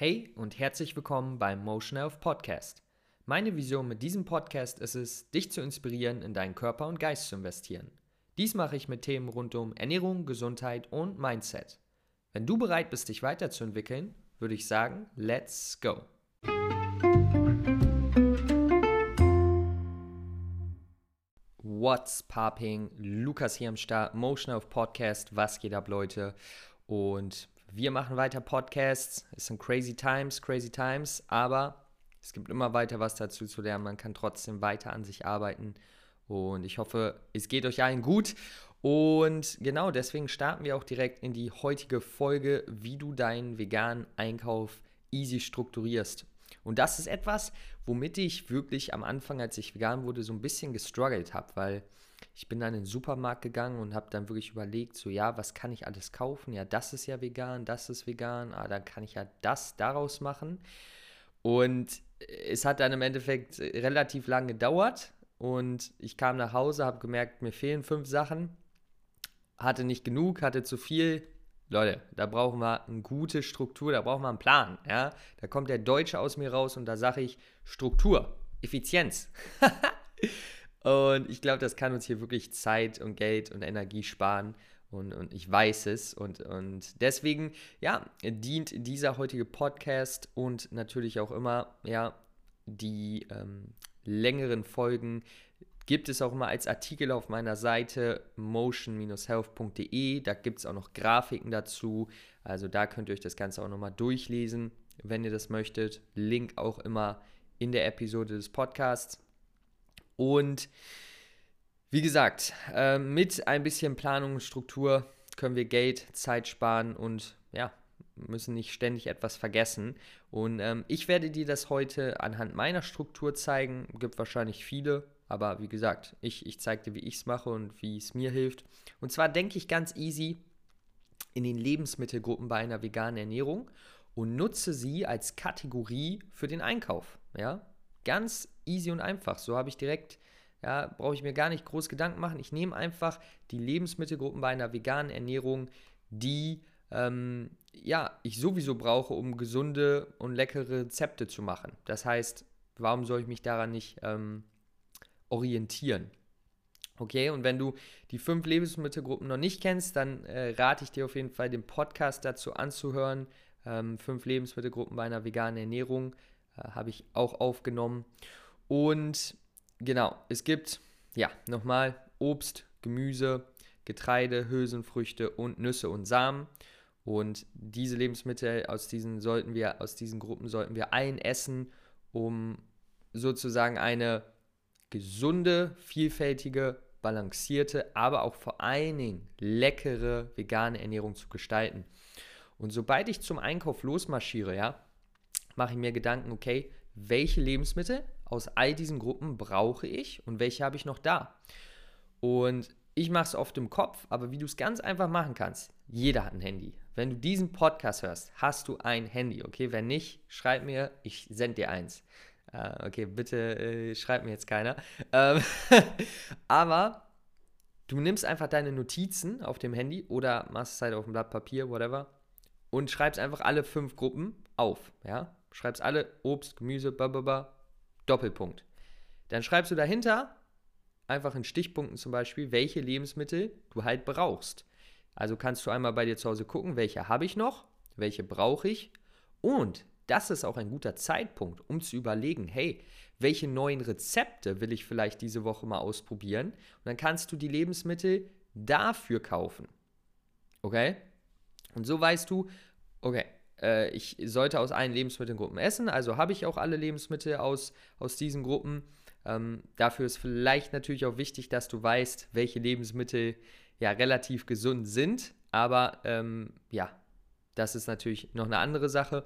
Hey und herzlich willkommen beim Motion Health Podcast. Meine Vision mit diesem Podcast ist es, dich zu inspirieren, in deinen Körper und Geist zu investieren. Dies mache ich mit Themen rund um Ernährung, Gesundheit und Mindset. Wenn du bereit bist, dich weiterzuentwickeln, würde ich sagen, let's go. What's popping? Lukas hier am Start, Motion Health Podcast. Was geht ab, Leute? Und wir machen weiter Podcasts. Es sind crazy times, crazy times, aber es gibt immer weiter was dazu zu lernen. Man kann trotzdem weiter an sich arbeiten. Und ich hoffe, es geht euch allen gut. Und genau deswegen starten wir auch direkt in die heutige Folge, wie du deinen veganen Einkauf easy strukturierst. Und das ist etwas, womit ich wirklich am Anfang, als ich vegan wurde, so ein bisschen gestruggelt habe, weil ich bin dann in den Supermarkt gegangen und habe dann wirklich überlegt, so ja, was kann ich alles kaufen? Ja, das ist ja vegan, das ist vegan, ah, dann kann ich ja das daraus machen. Und es hat dann im Endeffekt relativ lange gedauert und ich kam nach Hause, habe gemerkt, mir fehlen fünf Sachen, hatte nicht genug, hatte zu viel. Leute, da brauchen wir eine gute Struktur, da brauchen wir einen Plan. Ja? Da kommt der Deutsche aus mir raus und da sage ich Struktur, Effizienz. Und ich glaube, das kann uns hier wirklich Zeit und Geld und Energie sparen. Und, und ich weiß es. Und, und deswegen, ja, dient dieser heutige Podcast und natürlich auch immer, ja, die ähm, längeren Folgen gibt es auch immer als Artikel auf meiner Seite motion-health.de. Da gibt es auch noch Grafiken dazu. Also da könnt ihr euch das Ganze auch nochmal durchlesen, wenn ihr das möchtet. Link auch immer in der Episode des Podcasts. Und wie gesagt, äh, mit ein bisschen Planung und Struktur können wir Geld, Zeit sparen und ja, müssen nicht ständig etwas vergessen. Und ähm, ich werde dir das heute anhand meiner Struktur zeigen. Gibt wahrscheinlich viele, aber wie gesagt, ich, ich zeige dir, wie ich es mache und wie es mir hilft. Und zwar denke ich ganz easy in den Lebensmittelgruppen bei einer veganen Ernährung und nutze sie als Kategorie für den Einkauf. Ja, Ganz easy und einfach. So habe ich direkt, ja, brauche ich mir gar nicht groß Gedanken machen. Ich nehme einfach die Lebensmittelgruppen bei einer veganen Ernährung, die ähm, ja, ich sowieso brauche, um gesunde und leckere Rezepte zu machen. Das heißt, warum soll ich mich daran nicht ähm, orientieren? Okay, und wenn du die fünf Lebensmittelgruppen noch nicht kennst, dann äh, rate ich dir auf jeden Fall, den Podcast dazu anzuhören. Ähm, fünf Lebensmittelgruppen bei einer veganen Ernährung. Äh, habe ich auch aufgenommen. Und genau, es gibt, ja, nochmal Obst, Gemüse, Getreide, Hülsenfrüchte und Nüsse und Samen. Und diese Lebensmittel aus diesen sollten wir, aus diesen Gruppen sollten wir allen essen, um sozusagen eine gesunde, vielfältige, balancierte, aber auch vor allen Dingen leckere vegane Ernährung zu gestalten. Und sobald ich zum Einkauf losmarschiere, ja, mache ich mir Gedanken, okay, welche Lebensmittel aus all diesen Gruppen brauche ich und welche habe ich noch da? Und ich mache es oft im Kopf, aber wie du es ganz einfach machen kannst, jeder hat ein Handy. Wenn du diesen Podcast hörst, hast du ein Handy, okay? Wenn nicht, schreib mir, ich sende dir eins. Uh, okay, bitte äh, schreib mir jetzt keiner. Ähm, aber du nimmst einfach deine Notizen auf dem Handy oder machst es halt auf dem Blatt Papier, whatever, und schreibst einfach alle fünf Gruppen auf, ja? schreibst alle Obst, Gemüse, bababa, Doppelpunkt. Dann schreibst du dahinter einfach in Stichpunkten zum Beispiel, welche Lebensmittel du halt brauchst. Also kannst du einmal bei dir zu Hause gucken, welche habe ich noch, welche brauche ich und das ist auch ein guter Zeitpunkt, um zu überlegen, hey, welche neuen Rezepte will ich vielleicht diese Woche mal ausprobieren? Und dann kannst du die Lebensmittel dafür kaufen. Okay? Und so weißt du, okay, äh, ich sollte aus allen Lebensmittelgruppen essen, also habe ich auch alle Lebensmittel aus, aus diesen Gruppen. Ähm, dafür ist vielleicht natürlich auch wichtig, dass du weißt, welche Lebensmittel ja relativ gesund sind, aber ähm, ja, das ist natürlich noch eine andere Sache.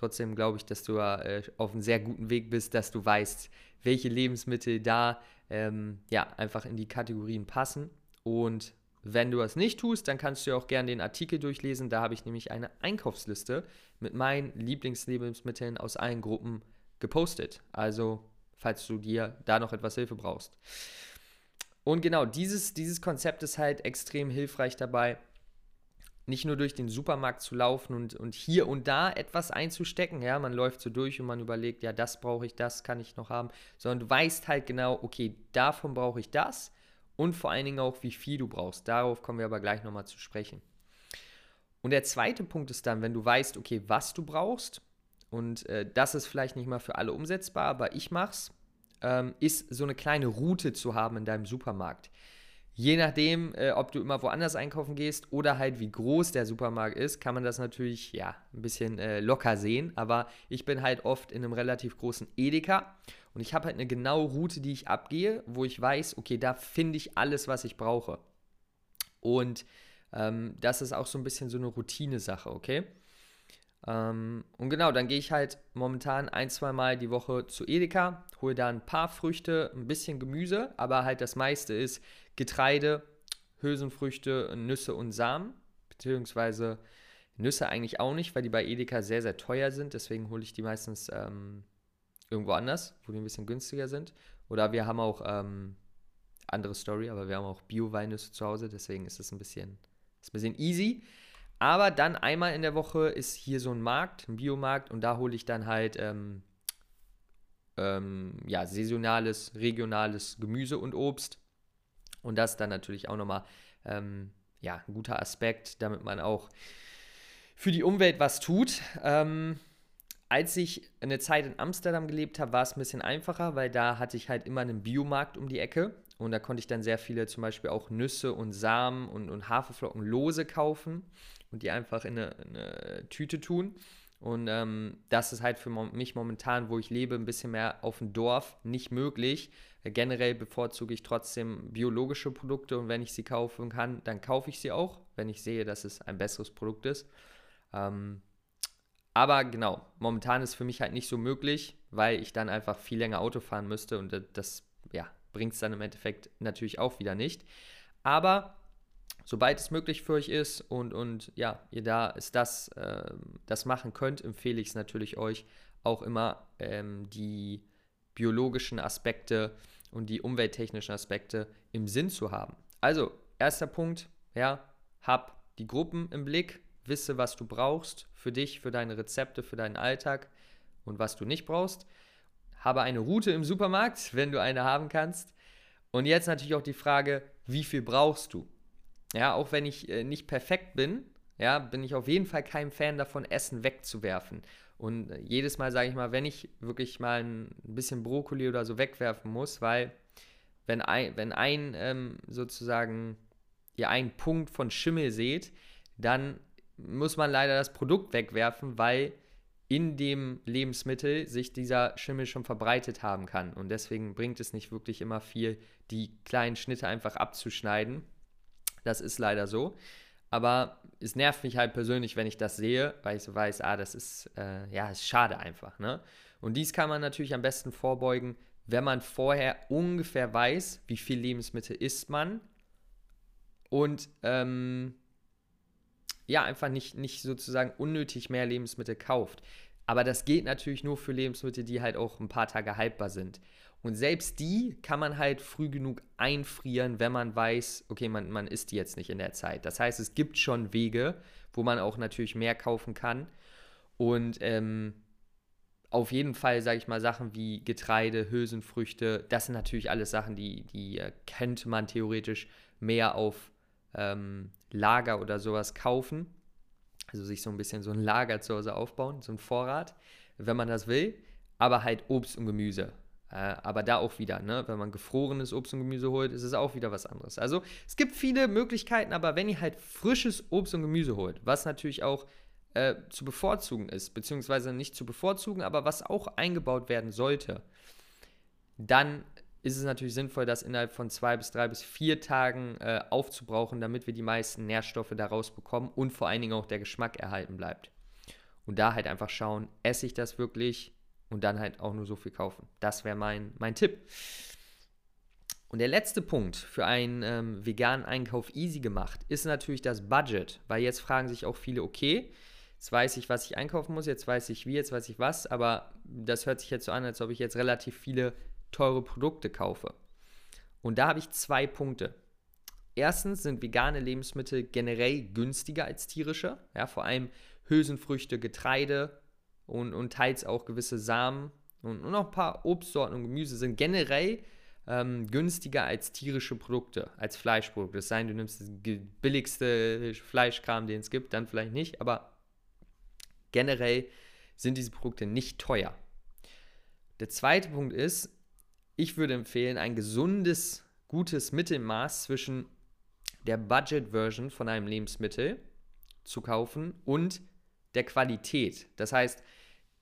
Trotzdem glaube ich, dass du äh, auf einem sehr guten Weg bist, dass du weißt, welche Lebensmittel da ähm, ja einfach in die Kategorien passen und wenn du das nicht tust, dann kannst du auch gerne den Artikel durchlesen. Da habe ich nämlich eine Einkaufsliste mit meinen Lieblingslebensmitteln aus allen Gruppen gepostet. Also, falls du dir da noch etwas Hilfe brauchst. Und genau, dieses, dieses Konzept ist halt extrem hilfreich dabei, nicht nur durch den Supermarkt zu laufen und, und hier und da etwas einzustecken, ja, man läuft so durch und man überlegt, ja, das brauche ich, das kann ich noch haben, sondern du weißt halt genau, okay, davon brauche ich das und vor allen Dingen auch, wie viel du brauchst. Darauf kommen wir aber gleich nochmal zu sprechen. Und der zweite Punkt ist dann, wenn du weißt, okay, was du brauchst, und äh, das ist vielleicht nicht mal für alle umsetzbar, aber ich mach's, ähm, ist so eine kleine Route zu haben in deinem Supermarkt. Je nachdem, äh, ob du immer woanders einkaufen gehst oder halt wie groß der Supermarkt ist, kann man das natürlich ja ein bisschen äh, locker sehen. Aber ich bin halt oft in einem relativ großen Edeka und ich habe halt eine genaue Route, die ich abgehe, wo ich weiß, okay, da finde ich alles, was ich brauche. Und ähm, das ist auch so ein bisschen so eine Routine-Sache, okay? Ähm, und genau, dann gehe ich halt momentan ein, zwei Mal die Woche zu Edeka, hole da ein paar Früchte, ein bisschen Gemüse, aber halt das meiste ist Getreide, Hülsenfrüchte, Nüsse und Samen, beziehungsweise Nüsse eigentlich auch nicht, weil die bei Edeka sehr, sehr teuer sind. Deswegen hole ich die meistens ähm, irgendwo anders, wo die ein bisschen günstiger sind. Oder wir haben auch, ähm, andere Story, aber wir haben auch Bio-Weinnüsse zu Hause, deswegen ist es ein bisschen, ist ein bisschen easy. Aber dann einmal in der Woche ist hier so ein Markt, ein Biomarkt, und da hole ich dann halt ähm, ähm, ja, saisonales, regionales Gemüse und Obst. Und das dann natürlich auch nochmal ähm, ja, ein guter Aspekt, damit man auch für die Umwelt was tut. Ähm, als ich eine Zeit in Amsterdam gelebt habe, war es ein bisschen einfacher, weil da hatte ich halt immer einen Biomarkt um die Ecke und da konnte ich dann sehr viele zum Beispiel auch Nüsse und Samen und, und Haferflocken lose kaufen und die einfach in eine, in eine Tüte tun. Und ähm, das ist halt für mich momentan, wo ich lebe, ein bisschen mehr auf dem Dorf nicht möglich. Äh, generell bevorzuge ich trotzdem biologische Produkte und wenn ich sie kaufen kann, dann kaufe ich sie auch, wenn ich sehe, dass es ein besseres Produkt ist. Ähm, aber genau, momentan ist für mich halt nicht so möglich, weil ich dann einfach viel länger Auto fahren müsste und das ja, bringt es dann im Endeffekt natürlich auch wieder nicht. Aber sobald es möglich für euch ist und, und ja, ihr da ist das, äh, das machen könnt, empfehle ich es natürlich euch auch immer ähm, die biologischen Aspekte und die umwelttechnischen Aspekte im Sinn zu haben. Also, erster Punkt, ja, hab die Gruppen im Blick, wisse, was du brauchst für dich, für deine Rezepte, für deinen Alltag und was du nicht brauchst. Habe eine Route im Supermarkt, wenn du eine haben kannst. Und jetzt natürlich auch die Frage, wie viel brauchst du? Ja, auch wenn ich äh, nicht perfekt bin, ja, bin ich auf jeden Fall kein Fan davon, Essen wegzuwerfen. Und äh, jedes Mal sage ich mal, wenn ich wirklich mal ein bisschen Brokkoli oder so wegwerfen muss, weil wenn ein, wenn ein ähm, sozusagen ihr einen Punkt von Schimmel seht, dann muss man leider das Produkt wegwerfen, weil in dem Lebensmittel sich dieser Schimmel schon verbreitet haben kann. Und deswegen bringt es nicht wirklich immer viel, die kleinen Schnitte einfach abzuschneiden das ist leider so. Aber es nervt mich halt persönlich, wenn ich das sehe, weil ich so weiß, ah, das ist, äh, ja, ist schade einfach. Ne? Und dies kann man natürlich am besten vorbeugen, wenn man vorher ungefähr weiß, wie viel Lebensmittel isst man und ähm, ja, einfach nicht, nicht sozusagen unnötig mehr Lebensmittel kauft. Aber das geht natürlich nur für Lebensmittel, die halt auch ein paar Tage haltbar sind. Und selbst die kann man halt früh genug einfrieren, wenn man weiß, okay, man, man isst die jetzt nicht in der Zeit. Das heißt, es gibt schon Wege, wo man auch natürlich mehr kaufen kann. Und ähm, auf jeden Fall, sage ich mal, Sachen wie Getreide, Hülsenfrüchte, das sind natürlich alles Sachen, die, die äh, könnte man theoretisch mehr auf ähm, Lager oder sowas kaufen. Also sich so ein bisschen so ein Lager zu Hause aufbauen, so ein Vorrat, wenn man das will. Aber halt Obst und Gemüse. Äh, aber da auch wieder, ne? wenn man gefrorenes Obst und Gemüse holt, ist es auch wieder was anderes. Also es gibt viele Möglichkeiten, aber wenn ihr halt frisches Obst und Gemüse holt, was natürlich auch äh, zu bevorzugen ist, beziehungsweise nicht zu bevorzugen, aber was auch eingebaut werden sollte, dann ist es natürlich sinnvoll, das innerhalb von zwei bis drei bis vier Tagen äh, aufzubrauchen, damit wir die meisten Nährstoffe daraus bekommen und vor allen Dingen auch der Geschmack erhalten bleibt. Und da halt einfach schauen, esse ich das wirklich? Und dann halt auch nur so viel kaufen. Das wäre mein, mein Tipp. Und der letzte Punkt für einen ähm, veganen Einkauf easy gemacht ist natürlich das Budget, weil jetzt fragen sich auch viele, okay, jetzt weiß ich, was ich einkaufen muss, jetzt weiß ich wie, jetzt weiß ich was, aber das hört sich jetzt so an, als ob ich jetzt relativ viele teure Produkte kaufe. Und da habe ich zwei Punkte. Erstens sind vegane Lebensmittel generell günstiger als tierische. Ja, vor allem Hülsenfrüchte, Getreide und, und teils auch gewisse Samen und, und noch ein paar Obstsorten und Gemüse sind generell ähm, günstiger als tierische Produkte, als Fleischprodukte. Es sei denn, du nimmst das billigste Fleischkram, den es gibt, dann vielleicht nicht, aber generell sind diese Produkte nicht teuer. Der zweite Punkt ist, ich würde empfehlen, ein gesundes, gutes Mittelmaß zwischen der Budget-Version von einem Lebensmittel zu kaufen und der Qualität. Das heißt,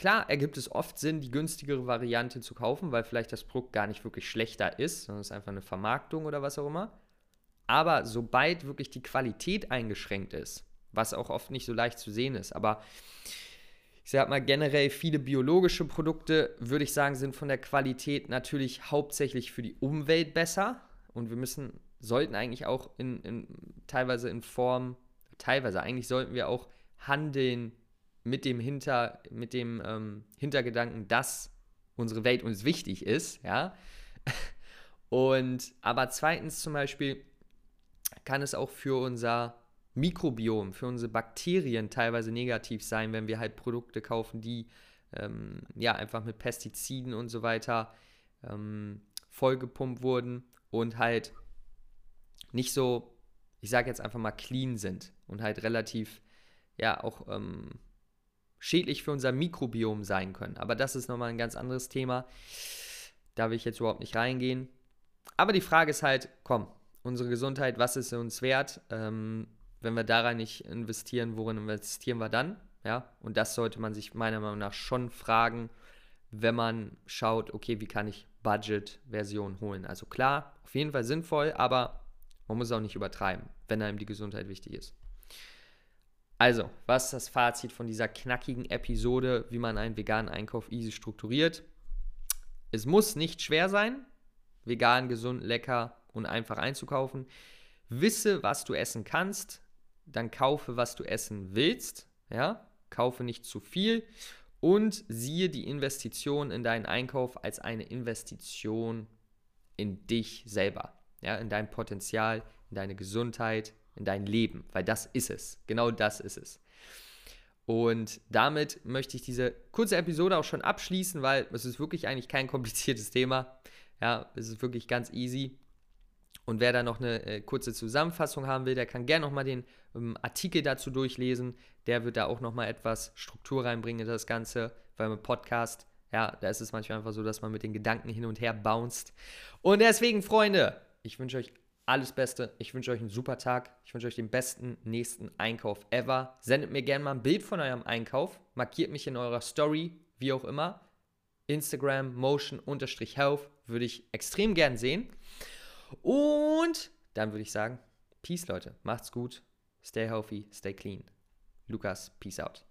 klar ergibt es oft Sinn, die günstigere Variante zu kaufen, weil vielleicht das Produkt gar nicht wirklich schlechter ist, sondern es ist einfach eine Vermarktung oder was auch immer. Aber sobald wirklich die Qualität eingeschränkt ist, was auch oft nicht so leicht zu sehen ist, aber ich sag mal generell viele biologische Produkte, würde ich sagen, sind von der Qualität natürlich hauptsächlich für die Umwelt besser und wir müssen sollten eigentlich auch in, in teilweise in Form teilweise eigentlich sollten wir auch handeln mit dem Hinter, mit dem ähm, Hintergedanken, dass unsere Welt uns wichtig ist, ja. Und aber zweitens zum Beispiel kann es auch für unser Mikrobiom, für unsere Bakterien teilweise negativ sein, wenn wir halt Produkte kaufen, die ähm, ja einfach mit Pestiziden und so weiter ähm, vollgepumpt wurden und halt nicht so, ich sage jetzt einfach mal clean sind und halt relativ ja auch ähm, schädlich für unser Mikrobiom sein können. Aber das ist nochmal ein ganz anderes Thema. Da will ich jetzt überhaupt nicht reingehen. Aber die Frage ist halt, komm, unsere Gesundheit, was ist uns wert? Ähm, wenn wir daran nicht investieren, worin investieren wir dann? Ja, und das sollte man sich meiner Meinung nach schon fragen, wenn man schaut, okay, wie kann ich Budget-Version holen? Also klar, auf jeden Fall sinnvoll, aber man muss auch nicht übertreiben, wenn einem die Gesundheit wichtig ist. Also, was ist das Fazit von dieser knackigen Episode, wie man einen veganen Einkauf easy strukturiert? Es muss nicht schwer sein, vegan, gesund, lecker und einfach einzukaufen. Wisse, was du essen kannst, dann kaufe, was du essen willst. Ja, kaufe nicht zu viel und siehe die Investition in deinen Einkauf als eine Investition in dich selber, ja, in dein Potenzial, in deine Gesundheit, in dein Leben, weil das ist es. Genau das ist es. Und damit möchte ich diese kurze Episode auch schon abschließen, weil es ist wirklich eigentlich kein kompliziertes Thema. Ja, es ist wirklich ganz easy. Und wer da noch eine äh, kurze Zusammenfassung haben will, der kann gerne nochmal den ähm, Artikel dazu durchlesen. Der wird da auch nochmal etwas Struktur reinbringen in das Ganze, weil mit Podcast, ja, da ist es manchmal einfach so, dass man mit den Gedanken hin und her bounced. Und deswegen, Freunde, ich wünsche euch alles Beste. Ich wünsche euch einen super Tag. Ich wünsche euch den besten nächsten Einkauf ever. Sendet mir gerne mal ein Bild von eurem Einkauf. Markiert mich in eurer Story, wie auch immer. Instagram motion-health würde ich extrem gern sehen. Und dann würde ich sagen, Peace, Leute. Macht's gut. Stay healthy, stay clean. Lukas, peace out.